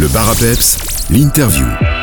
Le bar l'interview.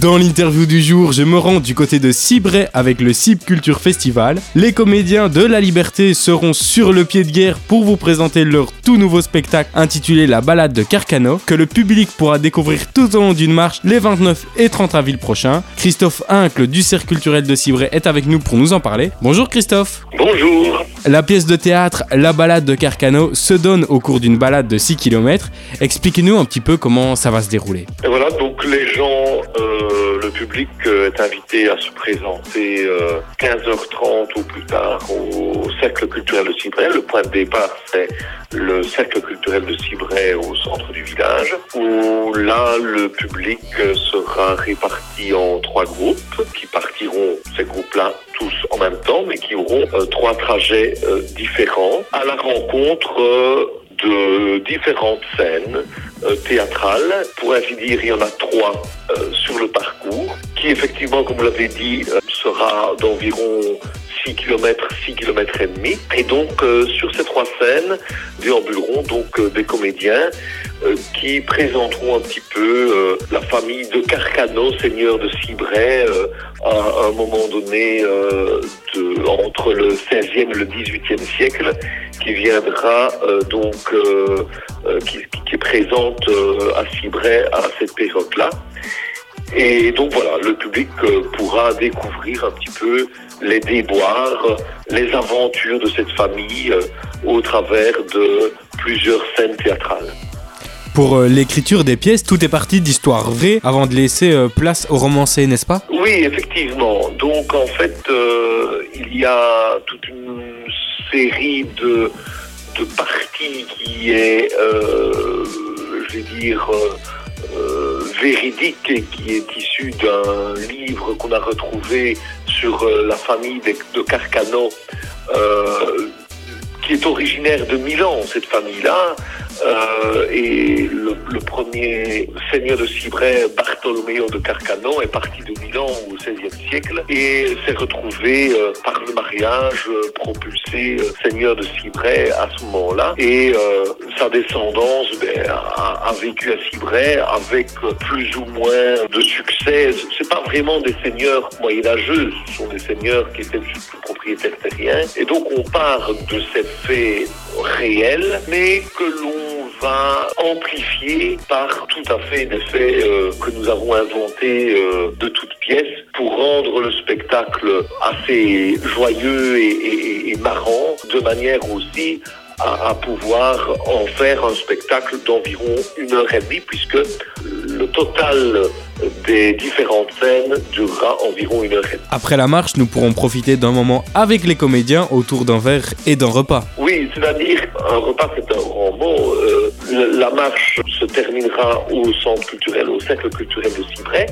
Dans l'interview du jour, je me rends du côté de Cibray avec le Cib Culture Festival. Les comédiens de La Liberté seront sur le pied de guerre pour vous présenter leur tout nouveau spectacle intitulé La balade de Carcano, que le public pourra découvrir tout au long d'une marche les 29 et 30 avril prochains. Christophe Incle du Cercle culturel de Cibray est avec nous pour nous en parler. Bonjour Christophe. Bonjour. La pièce de théâtre La balade de Carcano se donne au cours d'une balade de 6 km. Expliquez-nous un petit peu comment ça va se dérouler. Et voilà, les gens, euh, le public euh, est invité à se présenter euh, 15h30 ou plus tard au Cercle culturel de Cibray. Le point de départ, c'est le Cercle culturel de Cibray au centre du village, où là, le public euh, sera réparti en trois groupes qui partiront, ces groupes-là, tous en même temps, mais qui auront euh, trois trajets différents à la rencontre de différentes scènes euh, théâtrales. Pour ainsi dire, il y en a trois euh, sur le parcours, qui effectivement, comme vous l'avez dit, euh, sera d'environ 6 km, 6 km et demi. Et donc, euh, sur ces trois scènes, déambuleront donc des comédiens qui présenteront un petit peu la famille de Carcano, seigneur de Cibray, euh, à un moment donné de, entre le 16e et le 18e siècle, qui viendra euh, donc, euh, euh, qui, est présente à Cibray à cette période-là. Et donc voilà, le public pourra découvrir un petit peu les déboires, les aventures de cette famille au travers de plusieurs scènes théâtrales. Pour l'écriture des pièces, tout est parti d'histoires vraies avant de laisser place au romancé, n'est-ce pas? Oui, effectivement. Donc en fait, euh, il y a toute une série de, de parties qui est, euh, je vais dire, euh, euh, véridique et qui est issue d'un livre qu'on a retrouvé sur la famille de, Carcano, qui est originaire de Milan, cette famille-là. Euh, et le, premier seigneur de Cibray, Bartolomeo de Carcano, est parti de Milan au XVIe siècle et s'est retrouvé euh, par le mariage euh, propulsé seigneur de Cibray à ce moment-là. Et sa descendance ben, a, vécu à Cibray avec plus ou moins de succès. C'est pas vraiment des seigneurs moyenâgeux, ce sont des seigneurs qui étaient Et donc on part de ces faits réels, mais que l'on va amplifier par tout à fait des faits euh, que nous avons inventés euh, de toutes pièces pour rendre le spectacle assez joyeux et, marrant, de manière aussi à pouvoir en faire un spectacle d'environ une heure et demie, puisque le total des différentes scènes durera environ une heure. Après la marche, nous pourrons profiter d'un moment avec les comédiens autour d'un verre et d'un repas. Oui, c'est-à-dire, un repas, c'est un grand mot. Euh, la marche se terminera au centre culturel, au cercle culturel de Cibray,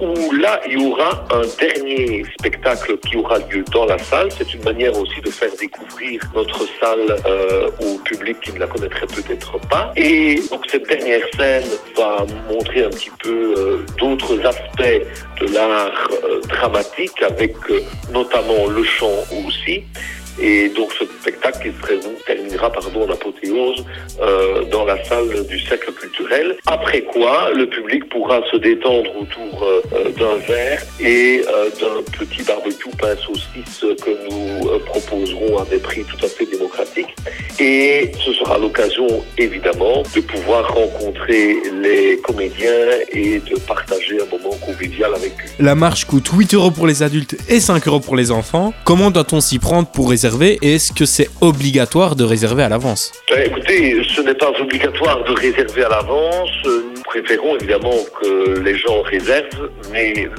où là, il y aura un dernier spectacle qui aura lieu dans la salle. C'est une manière aussi de faire découvrir notre salle euh, au public qui ne la connaîtrait peut-être pas. Et donc, cette dernière scène va montrer un petit peu euh, d'autres aspects de l'art euh, dramatique, avec notamment le chant aussi. Et donc ce spectacle qui se termine- terminera pardon, en apothéose euh, dans la salle du cercle culturel. Après quoi, le public pourra se détendre autour euh, euh, d'un verre et euh, d'un petit barbecue pain saucisse que nous euh, proposerons à des prix tout à fait démocratiques. Et ce sera l'occasion, évidemment, de pouvoir rencontrer les comédiens et de partager un moment convivial avec eux. La marche coûte 8 euros pour les adultes et 5 euros pour les enfants. Comment doit-on s'y prendre pour réserver est-ce que c'est obligatoire de réserver à l'avance? Ben, écoutez, ce n'est pas obligatoire de réserver à l'avance. Nous préférons évidemment que les gens réservent, mais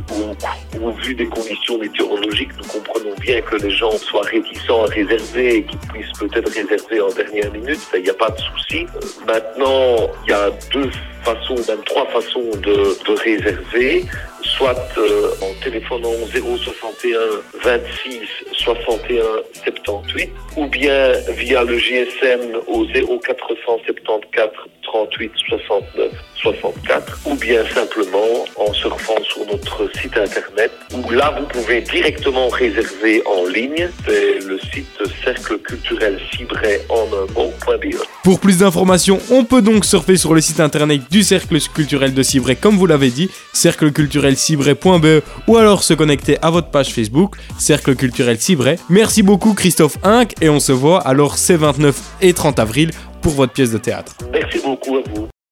au, vu des conditions météorologiques, nous comprenons bien que les gens soient réticents à réserver et qu'ils puissent peut-être réserver en dernière minute. Il n'y a pas de souci. Euh, Maintenant, il y a deux façons, même trois façons de, réserver. Soit euh, en téléphonant au 061 26 61 78 ou bien via le GSM au 0474 38 69 64 ou bien simplement en surfant sur notre site internet où là vous pouvez directement réserver en ligne. C'est le site cercle culturel en un mot.be. Pour plus d'informations, on peut donc surfer sur le site internet du Cercle culturel de Cibray, comme vous l'avez dit, cercleculturelcibray.be ou alors se connecter à votre page Facebook, Cercle culturel. Merci beaucoup Christophe Inc et on se voit alors ces 29 et 30 avril pour votre pièce de théâtre. Merci beaucoup à vous.